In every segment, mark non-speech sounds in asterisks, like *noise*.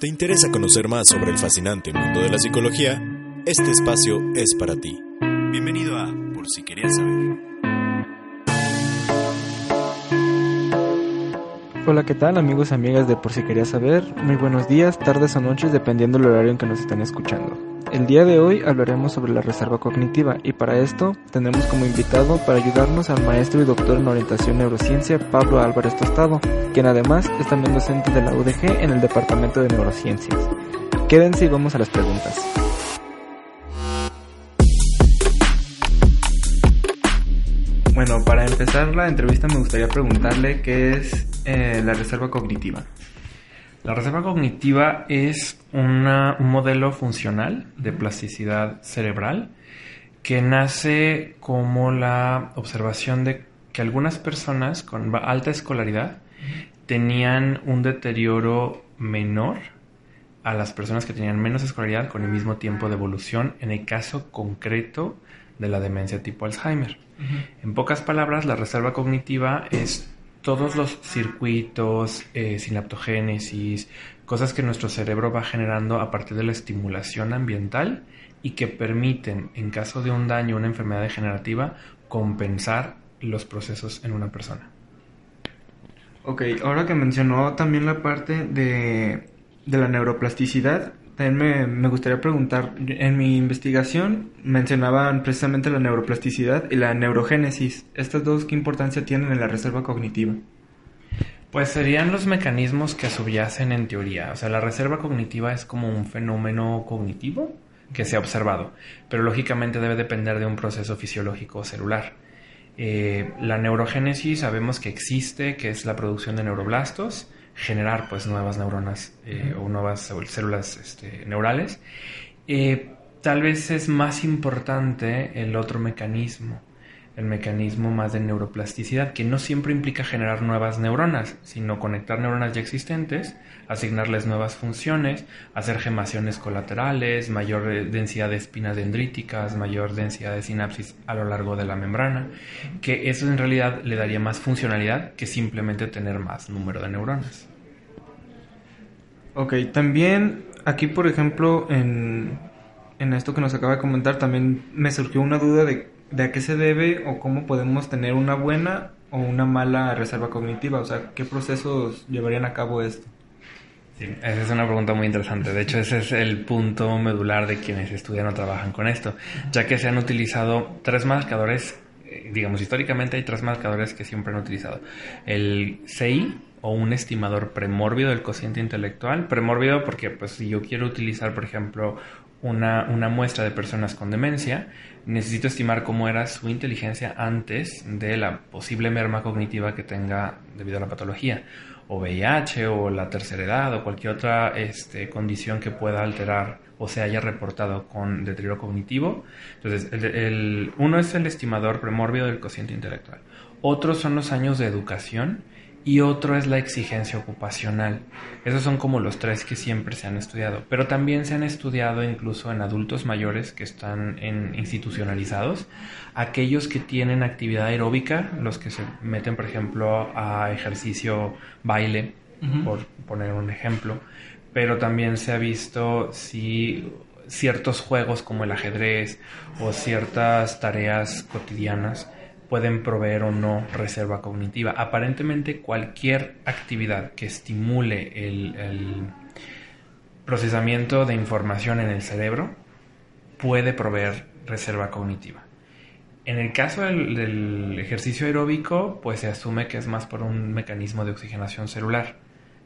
¿Te interesa conocer más sobre el fascinante mundo de la psicología? Este espacio es para ti. Bienvenido a Por si querías saber. Hola, ¿qué tal amigos y amigas de Por si querías saber? Muy buenos días, tardes o noches, dependiendo del horario en que nos estén escuchando. El día de hoy hablaremos sobre la reserva cognitiva y para esto tenemos como invitado para ayudarnos al maestro y doctor en orientación neurociencia Pablo Álvarez Tostado, quien además es también docente de la UDG en el Departamento de Neurociencias. Quédense y vamos a las preguntas. Bueno, para empezar la entrevista me gustaría preguntarle qué es eh, la reserva cognitiva. La reserva cognitiva es una, un modelo funcional de plasticidad cerebral que nace como la observación de que algunas personas con alta escolaridad tenían un deterioro menor a las personas que tenían menos escolaridad con el mismo tiempo de evolución en el caso concreto de la demencia tipo Alzheimer. En pocas palabras, la reserva cognitiva es todos los circuitos, eh, sinaptogénesis, cosas que nuestro cerebro va generando a partir de la estimulación ambiental y que permiten, en caso de un daño una enfermedad degenerativa, compensar los procesos en una persona. Ok, ahora que mencionó también la parte de, de la neuroplasticidad, también me, gustaría preguntar, en mi investigación mencionaban precisamente la neuroplasticidad y la neurogénesis. ¿Estas dos qué importancia tienen en la reserva cognitiva? Pues serían los mecanismos que subyacen en teoría. O sea, la reserva cognitiva es como un fenómeno cognitivo que se ha observado, pero lógicamente debe depender de un proceso fisiológico celular. Eh, la neurogénesis sabemos que existe, que es la producción de neuroblastos, generar pues nuevas neuronas eh, o nuevas células este, neurales. Tal vez es más importante el otro mecanismo, el mecanismo más de neuroplasticidad, que no siempre implica generar nuevas neuronas, sino conectar neuronas ya existentes, asignarles nuevas funciones, hacer gemaciones colaterales, mayor eh, densidad de espinas dendríticas, mayor densidad de sinapsis a lo largo de la membrana, que eso en realidad le daría más funcionalidad que simplemente tener más número de neuronas. Ok, también aquí por ejemplo en, en esto que nos acaba de comentar también me surgió una duda de de a qué se debe o cómo podemos tener una buena o una mala reserva cognitiva, o sea, qué procesos llevarían a cabo esto. Sí, esa es una pregunta muy interesante. De hecho, ese es el punto medular de quienes estudian o trabajan con esto, ya que se han utilizado tres marcadores, eh, digamos, históricamente hay tres marcadores que siempre han utilizado. El CI, o un estimador premórbido del cociente intelectual. Premórbido porque, pues, si yo quiero utilizar, por ejemplo, una, una, muestra de personas con demencia, necesito estimar cómo era su inteligencia antes de la posible merma cognitiva que tenga debido a la patología, o VIH, o la tercera edad, o cualquier otra este, condición que pueda alterar o se haya reportado con deterioro cognitivo. Entonces, el, uno es el estimador premórbido del cociente intelectual. Otros son los años de educación y otro es la exigencia ocupacional. Esos son como los tres que siempre se han estudiado, pero también se han estudiado incluso en adultos mayores que están en institucionalizados, aquellos que tienen actividad aeróbica, los que se meten por ejemplo a ejercicio baile, por poner un ejemplo, pero también se ha visto si ciertos juegos como el ajedrez o ciertas tareas cotidianas pueden proveer o no reserva cognitiva. Aparentemente cualquier actividad que estimule el, procesamiento de información en el cerebro puede proveer reserva cognitiva. En el caso del, del, ejercicio aeróbico, pues se asume que es más por un mecanismo de oxigenación celular,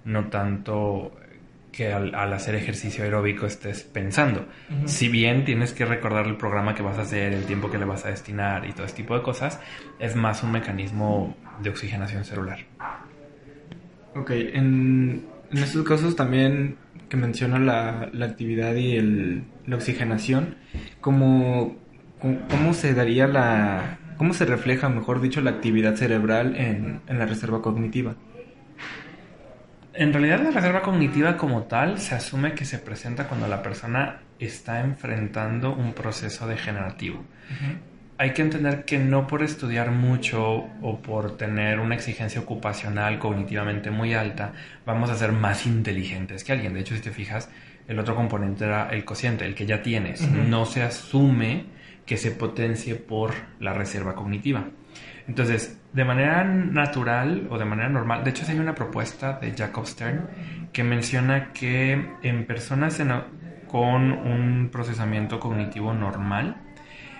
no tanto que al, hacer ejercicio aeróbico estés pensando. Si bien tienes que recordar el programa que vas a hacer, el tiempo que le vas a destinar y todo ese tipo de cosas, es más un mecanismo de oxigenación celular. Ok, en, en estos casos también que menciona la, la actividad y el, la oxigenación, ¿cómo, ¿cómo se daría la... ¿Cómo se refleja, mejor dicho, la actividad cerebral en, en la reserva cognitiva? En realidad la reserva cognitiva como tal se asume que se presenta cuando la persona está enfrentando un proceso degenerativo. hay que entender que no por estudiar mucho o por tener una exigencia ocupacional cognitivamente muy alta, vamos a ser más inteligentes que alguien. De hecho, si te fijas, el otro componente era el cociente, el que ya tienes. No se asume que se potencie por la reserva cognitiva. Entonces, de manera natural o de manera normal, de hecho hay una propuesta de Jacob Stern que menciona que en personas con un procesamiento cognitivo normal,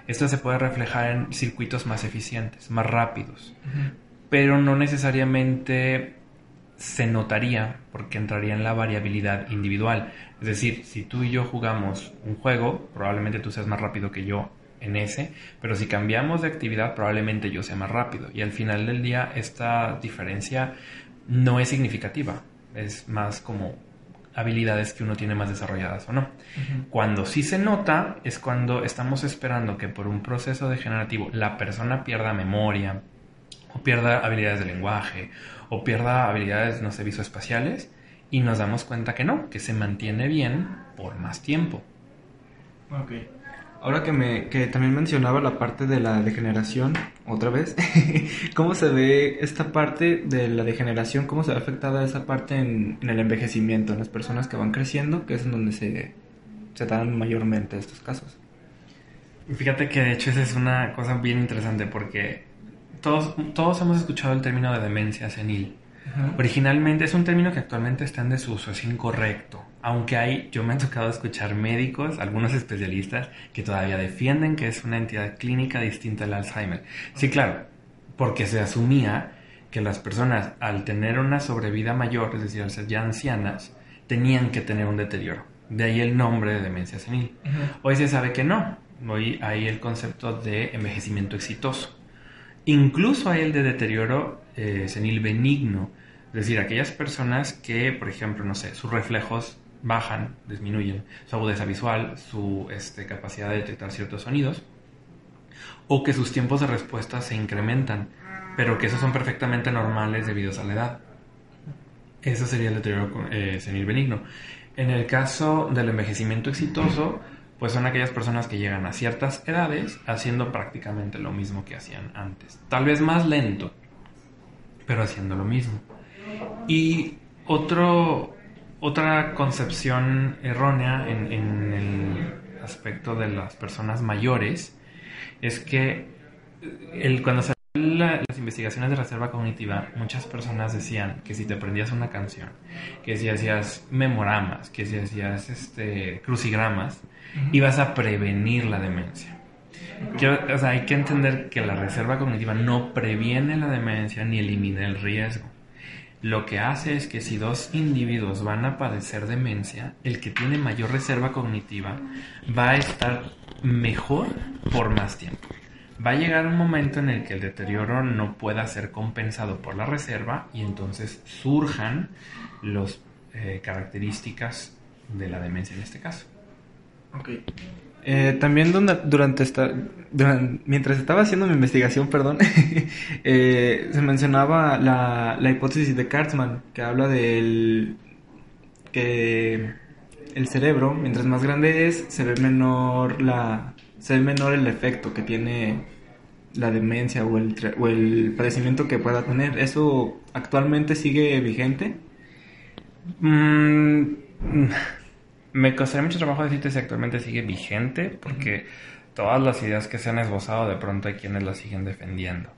esto se puede reflejar en circuitos más eficientes, más rápidos, pero no necesariamente se notaría porque entraría en la variabilidad individual. Es decir, si tú y yo jugamos un juego, probablemente tú seas más rápido que yo en ese, pero si cambiamos de actividad probablemente yo sea más rápido y al final del día esta diferencia no es significativa, es más como habilidades que uno tiene más desarrolladas o no. Cuando sí se nota es cuando estamos esperando que por un proceso degenerativo la persona pierda memoria o pierda habilidades de lenguaje o pierda habilidades, no sé, visoespaciales y nos damos cuenta que no, que se mantiene bien por más tiempo. Ok. Ahora que, me, que también mencionaba la parte de la degeneración, otra vez, *laughs* ¿cómo se ve esta parte de la degeneración? ¿Cómo se ve afectada esa parte en, el envejecimiento, en las personas que van creciendo, que es en donde se, se dan mayormente estos casos? Fíjate que de hecho esa es una cosa bien interesante porque todos, todos hemos escuchado el término de demencia senil. Originalmente es un término que actualmente está en desuso, es incorrecto. Aunque hay, yo me he tocado escuchar médicos, algunos especialistas, que todavía defienden que es una entidad clínica distinta al Alzheimer. Sí, claro, porque se asumía que las personas al tener una sobrevida mayor, es decir, al ser ya ancianas, tenían que tener un deterioro. De ahí el nombre de demencia senil. Hoy se sabe que no. Hoy hay el concepto de envejecimiento exitoso. Incluso hay el de deterioro eh, senil benigno, es decir, aquellas personas que, por ejemplo, no sé, sus reflejos bajan, disminuyen, su agudeza visual, su este, capacidad de detectar ciertos sonidos, o que sus tiempos de respuesta se incrementan, pero que esos son perfectamente normales debido a la edad. Eso sería el deterioro eh, senil benigno. En el caso del envejecimiento exitoso, pues son aquellas personas que llegan a ciertas edades haciendo prácticamente lo mismo que hacían antes. Tal vez más lento, pero haciendo lo mismo. Y otro, otra concepción errónea en, el aspecto de las personas mayores es que el, cuando se las investigaciones de reserva cognitiva, muchas personas decían que si te aprendías una canción, que si hacías memoramas, que si hacías este, crucigramas, ibas a prevenir la demencia. hay que entender que la reserva cognitiva no previene la demencia ni elimina el riesgo. Lo que hace es que si dos individuos van a padecer demencia, el que tiene mayor reserva cognitiva va a estar mejor por más tiempo. Va a llegar un momento en el que el deterioro no pueda ser compensado por la reserva y entonces surjan las eh, características de la demencia en este caso. Ok. Eh, también durante esta, mientras estaba haciendo mi investigación, perdón, *laughs* eh, se mencionaba la, la, hipótesis de Kartzman, que habla del que el cerebro, mientras más grande es, se ve menor la, se ve menor el efecto que tiene la demencia o el, o el padecimiento que pueda tener. ¿Eso actualmente sigue vigente? Mm, me costaría mucho trabajo decirte si actualmente sigue vigente, porque todas las ideas que se han esbozado de pronto hay quienes las siguen defendiendo.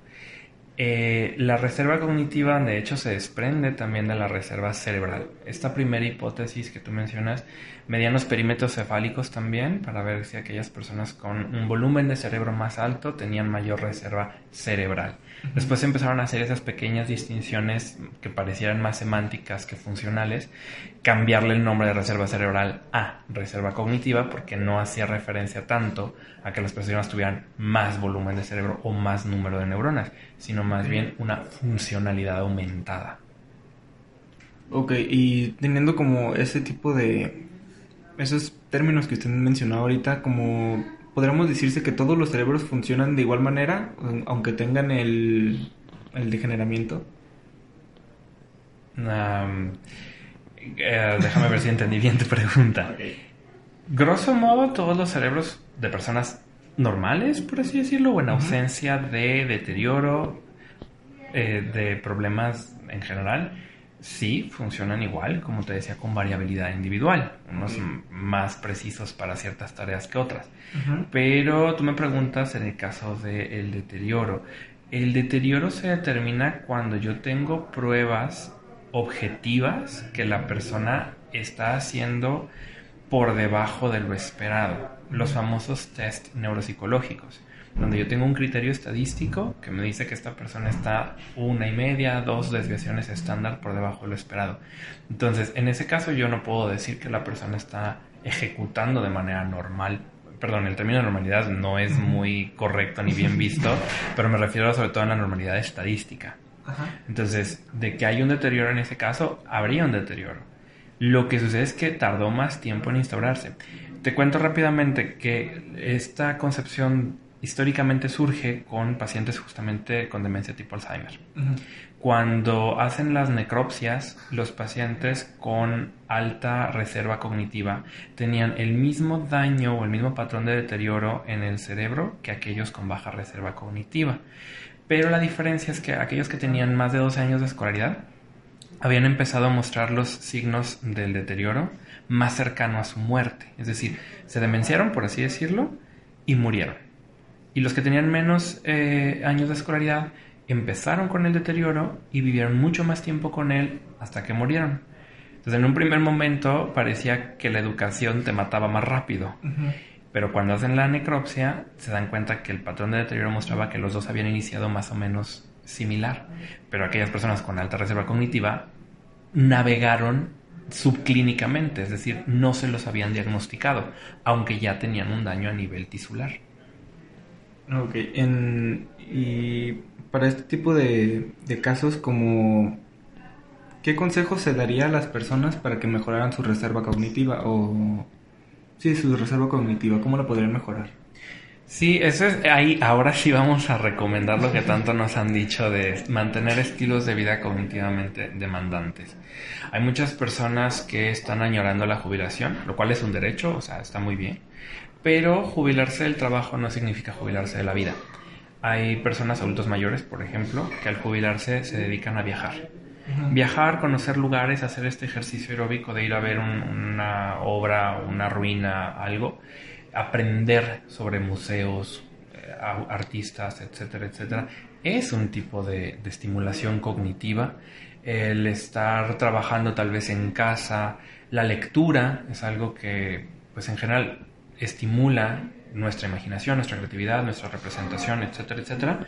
Eh, la reserva cognitiva, de hecho, se desprende también de la reserva cerebral. Esta primera hipótesis que tú mencionas, medianos perímetros cefálicos también, para ver si aquellas personas con un volumen de cerebro más alto tenían mayor reserva cerebral. Después empezaron a hacer esas pequeñas distinciones que parecieran más semánticas que funcionales, cambiarle el nombre de reserva cerebral a reserva cognitiva porque no hacía referencia tanto a que las personas tuvieran más volumen de cerebro o más número de neuronas, sino más bien una funcionalidad aumentada. Ok, y teniendo como ese tipo de... esos términos que usted mencionó ahorita, como podríamos decirse que todos los cerebros funcionan de igual manera, aunque tengan el, el degeneramiento. Eh, déjame ver si entendí bien tu pregunta. Grosso modo, todos los cerebros de personas normales, por así decirlo, o en ausencia de deterioro, eh, de problemas en general, sí funcionan igual, como te decía, con variabilidad individual, unos más precisos para ciertas tareas que otras. Pero tú me preguntas en el caso del deterioro. El deterioro se determina cuando yo tengo pruebas objetivas que la persona está haciendo por debajo de lo esperado, los famosos test neuropsicológicos, donde yo tengo un criterio estadístico que me dice que esta persona está una y media, dos desviaciones estándar por debajo de lo esperado. Entonces, en ese caso yo no puedo decir que la persona está ejecutando de manera normal perdón, el término normalidad no es muy correcto ni bien visto, *laughs* pero me refiero sobre todo a la normalidad estadística. Entonces, de que hay un deterioro en ese caso, habría un deterioro. Lo que sucede es que tardó más tiempo en instaurarse. Te cuento rápidamente que esta concepción históricamente surge con pacientes justamente con demencia tipo Alzheimer. Cuando hacen las necropsias, los pacientes con alta reserva cognitiva tenían el mismo daño o el mismo patrón de deterioro en el cerebro que aquellos con baja reserva cognitiva. Pero la diferencia es que aquellos que tenían más de 12 años de escolaridad habían empezado a mostrar los signos del deterioro más cercano a su muerte. Es decir, se demenciaron, por así decirlo, y murieron. Y los que tenían menos eh, años de escolaridad empezaron con el deterioro y vivieron mucho más tiempo con él hasta que murieron. Entonces, en un primer momento parecía que la educación te mataba más rápido. Pero cuando hacen la necropsia, se dan cuenta que el patrón de deterioro mostraba que los dos habían iniciado más o menos similar. Pero aquellas personas con alta reserva cognitiva navegaron subclínicamente, es decir, no se los habían diagnosticado, aunque ya tenían un daño a nivel tisular. Ok, y para este tipo de, de casos, como ¿qué consejos se daría a las personas para que mejoraran su reserva cognitiva o Sí, su reserva cognitiva, ¿cómo la podrían mejorar? Sí, eso es ahí. Ahora sí vamos a recomendar lo que tanto nos han dicho de mantener estilos de vida cognitivamente demandantes. Hay muchas personas que están añorando la jubilación, lo cual es un derecho, o sea, está muy bien. Pero jubilarse del trabajo no significa jubilarse de la vida. Hay personas adultos mayores, por ejemplo, que al jubilarse se dedican a viajar Viajar, conocer lugares, hacer este ejercicio aeróbico de ir a ver una obra, una ruina, algo, aprender sobre museos, eh, artistas, etcétera, etcétera, es un tipo de, estimulación cognitiva. El estar trabajando tal vez en casa, la lectura es algo que, pues en general, estimula nuestra imaginación, nuestra creatividad, nuestra representación, etcétera, etcétera.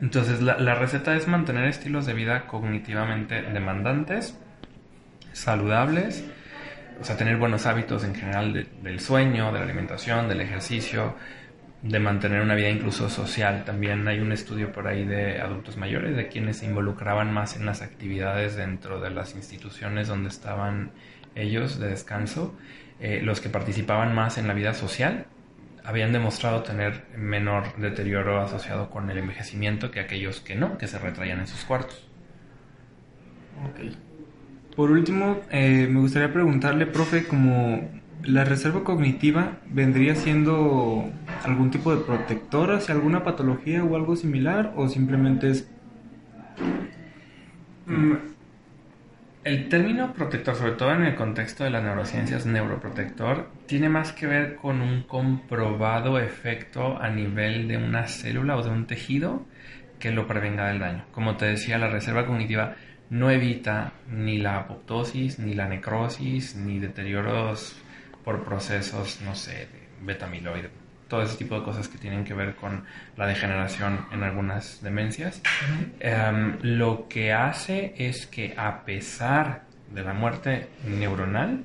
Entonces, la, receta es mantener estilos de vida cognitivamente demandantes, saludables, o sea, tener buenos hábitos en general del sueño, de la alimentación, del ejercicio, de mantener una vida incluso social. También hay un estudio por ahí de adultos mayores, de quienes se involucraban más en las actividades dentro de las instituciones donde estaban ellos de descanso, eh, los que participaban más en la vida social habían demostrado tener menor deterioro asociado con el envejecimiento que aquellos que no, que se retraían en sus cuartos. Ok. Por último, eh, me gustaría preguntarle, profe, como la reserva cognitiva vendría siendo algún tipo de protector hacia alguna patología o algo similar, o simplemente es... Mm, el término protector, sobre todo en el contexto de las neurociencias, neuroprotector, tiene más que ver con un comprobado efecto a nivel de una célula o de un tejido que lo prevenga del daño. Como te decía, la reserva cognitiva no evita ni la apoptosis, ni la necrosis, ni deterioros por procesos, no sé, de betamiloide, todo ese tipo de cosas que tienen que ver con la degeneración en algunas demencias. Em, lo que hace es que a pesar de la muerte neuronal,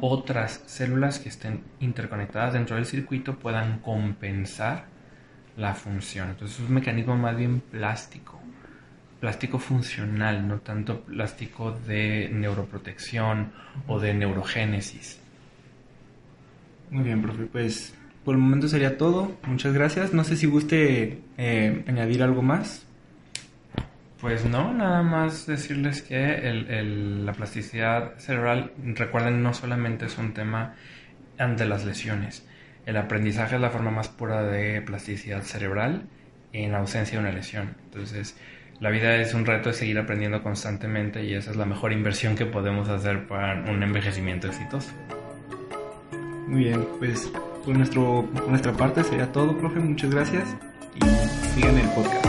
otras células que estén interconectadas dentro del circuito puedan compensar la función. Entonces es un mecanismo más bien plástico, plástico funcional, no tanto plástico de neuroprotección o de neurogénesis. Muy bien, profe. Pues por el momento sería todo. Muchas gracias. No sé si guste eh, añadir algo más. Pues no, nada más decirles que la plasticidad cerebral, recuerden, no solamente es un tema ante las lesiones. El aprendizaje es la forma más pura de plasticidad cerebral en ausencia de una lesión. Entonces, la vida es un reto de seguir aprendiendo constantemente y esa es la mejor inversión que podemos hacer para un envejecimiento exitoso. Muy bien, pues por nuestra parte sería todo, profe. Muchas gracias y sigan el podcast.